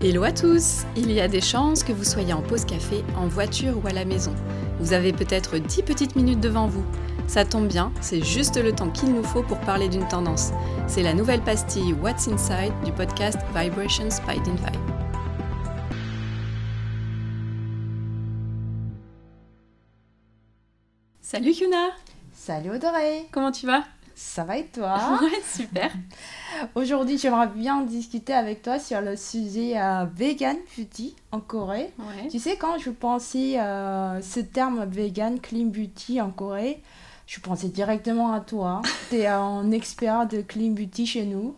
Hello à tous Il y a des chances que vous soyez en pause café, en voiture ou à la maison. Vous avez peut-être 10 petites minutes devant vous. Ça tombe bien, c'est juste le temps qu'il nous faut pour parler d'une tendance. C'est la nouvelle pastille What's Inside du podcast Vibrations by Dinvibe. Salut Yuna Salut Audrey Comment tu vas? Ça va et toi Ouais, super Aujourd'hui, j'aimerais bien discuter avec toi sur le sujet euh, vegan beauty en Corée. Ouais. Tu sais, quand je pensais euh, ce terme vegan clean beauty en Corée, je pensais directement à toi. Tu es un expert de clean beauty chez nous.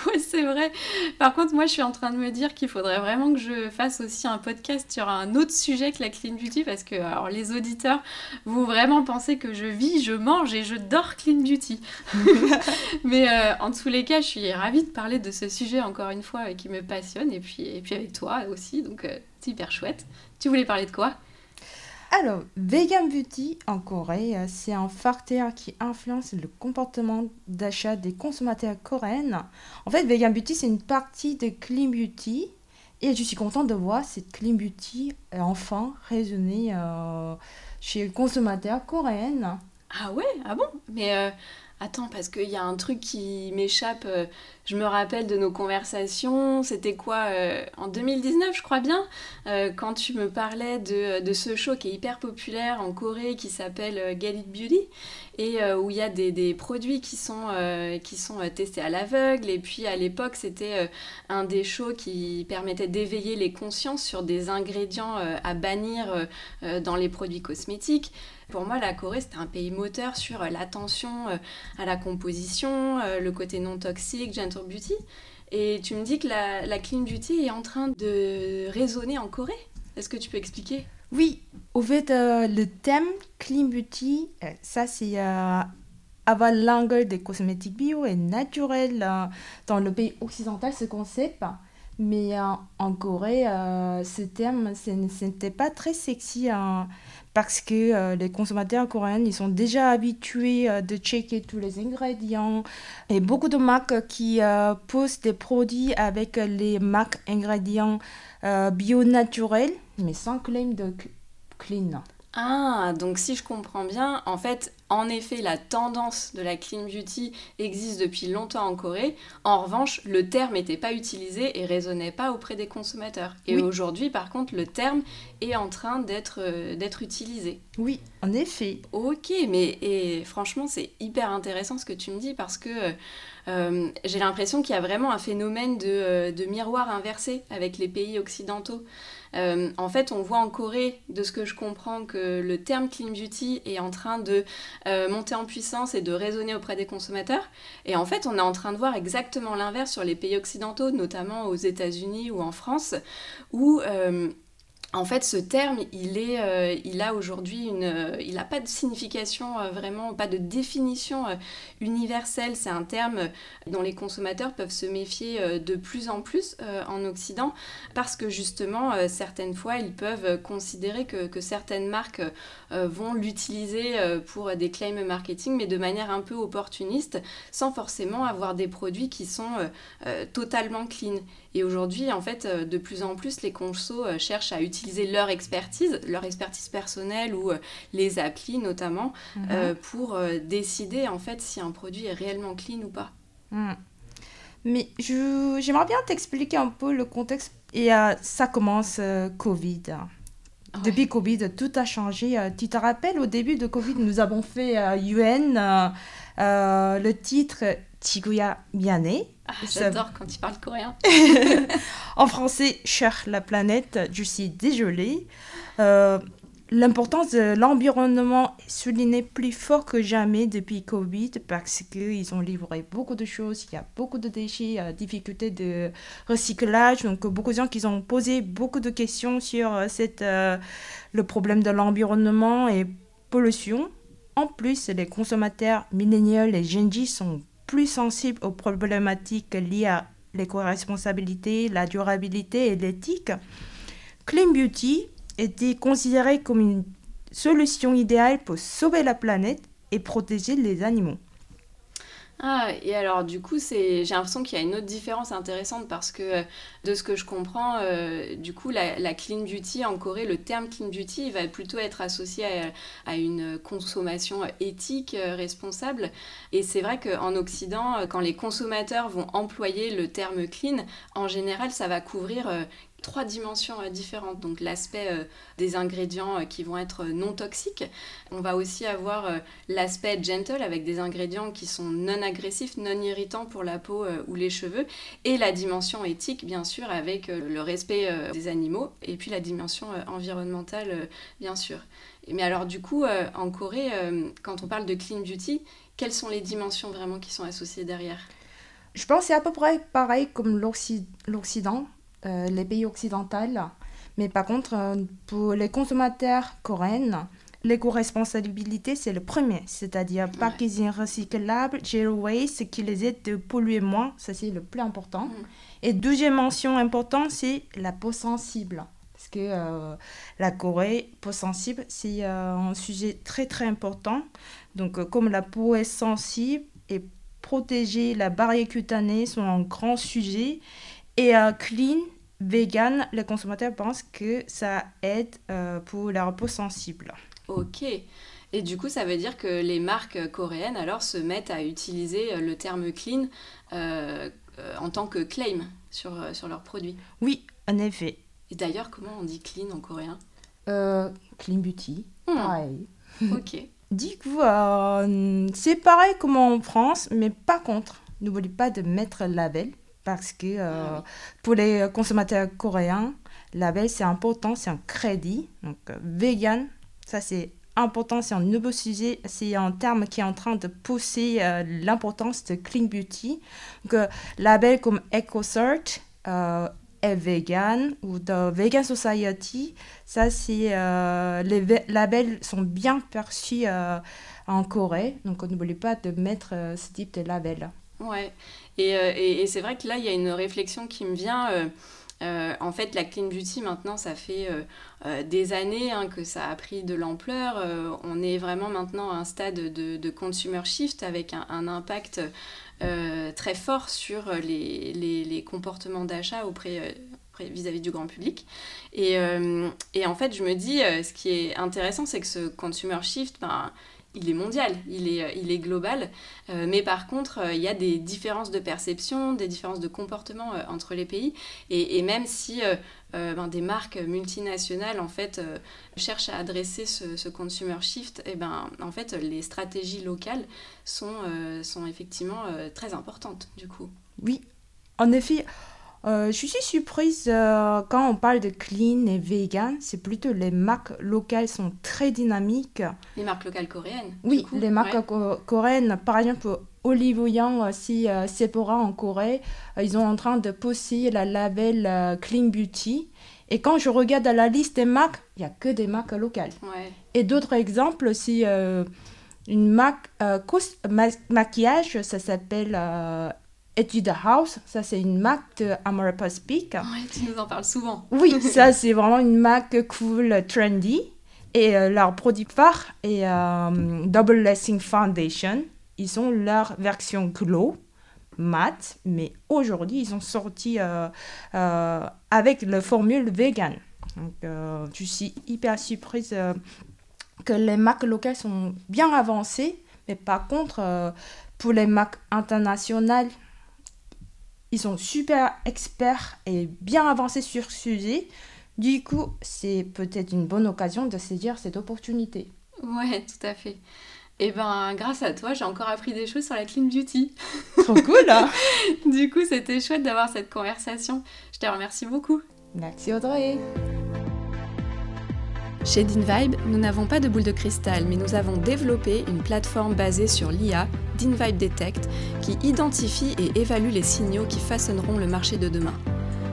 Ouais, c'est vrai. Par contre, moi, je suis en train de me dire qu'il faudrait vraiment que je fasse aussi un podcast sur un autre sujet que la clean beauty parce que alors, les auditeurs vont vraiment penser que je vis, je mange et je dors clean beauty. Mais euh, en tous les cas, je suis ravie de parler de ce sujet encore une fois euh, qui me passionne et puis, et puis avec toi aussi. Donc, euh, c'est hyper chouette. Tu voulais parler de quoi? Alors, vegan beauty en Corée, euh, c'est un facteur qui influence le comportement d'achat des consommateurs coréens. En fait, vegan beauty, c'est une partie de clean beauty. Et je suis contente de voir cette clean beauty euh, enfin résonner euh, chez les consommateurs coréens. Ah ouais? Ah bon? Mais attends, parce qu'il y a un truc qui m'échappe. euh, je me rappelle de nos conversations. C'était quoi euh, En 2019, je crois bien, euh, quand tu me parlais de, de ce show qui est hyper populaire en Corée qui s'appelle Get It Beauty et euh, où il y a des, produits qui sont, euh, euh, testés à l'aveugle. Et puis à l'époque, c'était un des shows qui permettait d'éveiller les consciences sur des ingrédients à bannir dans les produits cosmétiques. Pour moi, la Corée, c'était un pays moteur sur l'attention à la composition, le côté non toxique, gentle beauty. Et tu me dis que la clean beauty est en train de résonner en Corée? Est-ce que tu peux expliquer? Oui, au fait, euh, le thème clean beauty, euh, ça c'est euh, avoir l'angle des cosmétiques bio et naturels dans le pays occidental, ce concept. Mais euh, en Corée, euh, ce terme, ce n'était pas très sexy hein, parce que euh, les consommateurs coréens, ils sont déjà habitués de checker tous les ingrédients. Et beaucoup de marques qui posent des produits avec les marques ingrédients bio naturels, mais sans claim de cl- clean. Ah, donc si je comprends bien, en fait, en effet, la tendance de la clean beauty existe depuis longtemps en Corée. En revanche, le terme n'était pas utilisé et résonnait pas auprès des consommateurs. Et Oui. aujourd'hui, par contre, le terme est en train d'être euh, utilisé. Oui, en effet. Ok, mais et franchement, c'est hyper intéressant ce que tu me dis parce que euh, j'ai l'impression qu'il y a vraiment un phénomène de, euh, miroir inversé avec les pays occidentaux. Euh, en fait, on voit en Corée, de ce que je comprends, que le terme clean beauty est en train de euh, monter en puissance et de résonner auprès des consommateurs. Et en fait, on est en train de voir exactement l'inverse sur les pays occidentaux, notamment aux États-Unis ou en France, où euh, en fait, ce terme, il, est, euh, il a aujourd'hui une, euh, il n'a pas de signification euh, vraiment, pas de définition universelle. C'est un terme dont les consommateurs peuvent se méfier de plus en plus en Occident parce que justement, certaines fois, ils peuvent considérer que, que certaines marques vont l'utiliser pour des claims marketing, mais de manière un peu opportuniste, sans forcément avoir des produits qui sont totalement clean. Et aujourd'hui, en fait, de plus en plus, les consos cherchent à utiliser leur expertise, leur expertise personnelle ou euh, les applis notamment, euh, pour euh, décider en fait si un produit est réellement clean ou pas. Mm. Mais j'aimerais bien t'expliquer un peu le contexte. Et euh, ça commence euh, Covid. Ouais. Depuis Covid, tout a changé. Tu te rappelles, au début de Covid, nous avons fait UN, le titre Chiguya Miane. Ah, J'adore quand tu parles coréen. En français, cher la planète, suis désolée. Euh, L'importance de l'environnement est soulignée plus fort que jamais depuis Covid parce qu'ils ont livré beaucoup de choses, il y a beaucoup de déchets, euh, difficultés de recyclage, donc beaucoup de gens qui ont posé beaucoup de questions sur euh, cette, euh, le problème de l'environnement et pollution. En plus, les consommateurs milléniaux et Gen sont plus sensibles aux problématiques liées à l'éco-responsabilité, la durabilité et l'éthique. Clean Beauty était considéré comme une solution idéale pour sauver la planète et protéger les animaux. Ah, et alors du coup, c'est, j'ai l'impression qu'il y a une autre différence intéressante parce que euh, de ce que je comprends, euh, du coup, la, clean beauty en Corée, le terme clean beauty va plutôt être associé à, une consommation éthique, euh, responsable. Et c'est vrai qu'en Occident, quand les consommateurs vont employer le terme clean, en général, ça va couvrir trois dimensions euh, différentes. Donc l'aspect euh, des ingrédients euh, qui vont être non toxiques. On va aussi avoir l'aspect gentle avec des ingrédients qui sont non agressifs, non irritants pour la peau ou les cheveux. Et la dimension éthique, bien sûr, avec le respect des animaux. Et puis la dimension environnementale, bien sûr. Mais alors du coup, en Corée, quand on parle de clean beauty, quelles sont les dimensions vraiment qui sont associées derrière? Je pense que c'est à peu près pareil comme l'Occident. Euh, les pays occidentaux. Mais par contre, euh, pour les consommateurs coréens, l'éco-responsabilité, c'est le premier, c'est-à-dire packaging recyclable, zero waste, ce qui les aide de polluer moins, ça c'est le plus important. Mm. Et deuxième mention importante, c'est la peau sensible. Parce que euh, la Corée, peau sensible, c'est un sujet très très important. Donc comme la peau est sensible et protéger la barrière cutanée sont un grand sujet. Et euh, clean, vegan, les consommateurs pensent que ça aide euh, pour la peau sensible. Ok. Et du coup, ça veut dire que les marques coréennes alors se mettent à utiliser euh, le terme clean en tant que claim sur, sur leurs produits. Oui, en effet. Et d'ailleurs, comment on dit clean en coréen? Clean beauty. Pareil. Ok. Du coup, c'est pareil comme en France, mais par contre, n'oubliez pas de mettre le label parce que euh, ah pour les consommateurs coréens, la veille, c'est important, c'est un crédit. Donc, euh, vegan, ça c'est important, c'est un nouveau sujet, c'est un terme qui est en train de pousser euh, l'importance de clean beauty. Donc, label comme EcoCert est vegan ou The Vegan Society, ça c'est les labels sont bien perçus en Corée, donc n'oubliez pas de mettre ce type de label. Ouais, euh, et, et, c'est vrai que là, il y a une réflexion qui me vient. Euh, euh, en fait, la clean beauty, maintenant, ça fait des années hein, que ça a pris de l'ampleur. on est vraiment maintenant à un stade de, de consumer shift avec un, impact très fort sur les, les, les comportements d'achat auprès vis-à-vis du grand public. Et, et, en fait, je me dis, ce qui est intéressant, c'est que ce consumer shift, ben, il est mondial, il est, euh, il est global. Euh, mais par contre, euh, il y a des différences de perception, des différences de comportement entre les pays. Et, même si ben, des marques multinationales en fait cherchent à adresser ce, consumer shift, et eh ben en fait les stratégies locales sont, sont effectivement très importantes du coup. Oui, en effet. Euh, je suis surprise euh, quand on parle de clean et vegan, c'est plutôt les marques locales sont très dynamiques. Les marques locales coréennes Oui, les marques coréennes, par exemple Olive Young, aussi euh, Sephora en Corée, ils sont en train de pousser la label Clean Beauty. Et quand je regarde la liste des marques, il n'y a que des marques locales. Et d'autres exemples, si une marque maquillage, ça s'appelle Etude House, ça c'est une marque de Amara Speak. Ouais, tu nous en parles souvent. Oui, ça c'est vraiment une marque cool, trendy. Et euh, leur produit phare est euh, Double Lessing Foundation. Ils ont leur version glow, mat, mais aujourd'hui ils ont sorti euh, avec la formule vegan. Donc je suis hyper surprise que les marques locales sont bien avancées, mais par contre pour les marques internationales, ils sont super experts et bien avancés sur ce sujet. Du coup, c'est peut-être une bonne occasion de saisir cette opportunité. Ouais, tout à fait. Et eh ben, grâce à toi, j'ai encore appris des choses sur la clean beauty. Trop cool, hein Du coup, c'était chouette d'avoir cette conversation. Je te remercie beaucoup. Merci Audrey. Chez DinVibe, nous n'avons pas de boule de cristal, mais nous avons développé une plateforme basée sur l'IA, DinVibe Detect, qui identifie et évalue les signaux qui façonneront le marché de demain.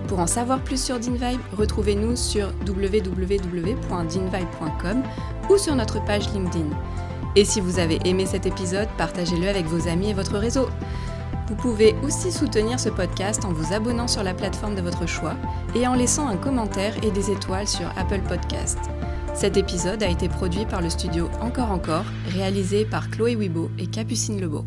Pour en savoir plus sur DinVibe, retrouvez-nous sur www.dinvibe.com ou sur notre page LinkedIn. Et si vous avez aimé cet épisode, partagez-le avec vos amis et votre réseau. Vous pouvez aussi soutenir ce podcast en vous abonnant sur la plateforme de votre choix et en laissant un commentaire et des étoiles sur Apple Podcast. Cet épisode a été produit par le studio Encore Encore, réalisé par Chloé Wibo et Capucine Lebeau.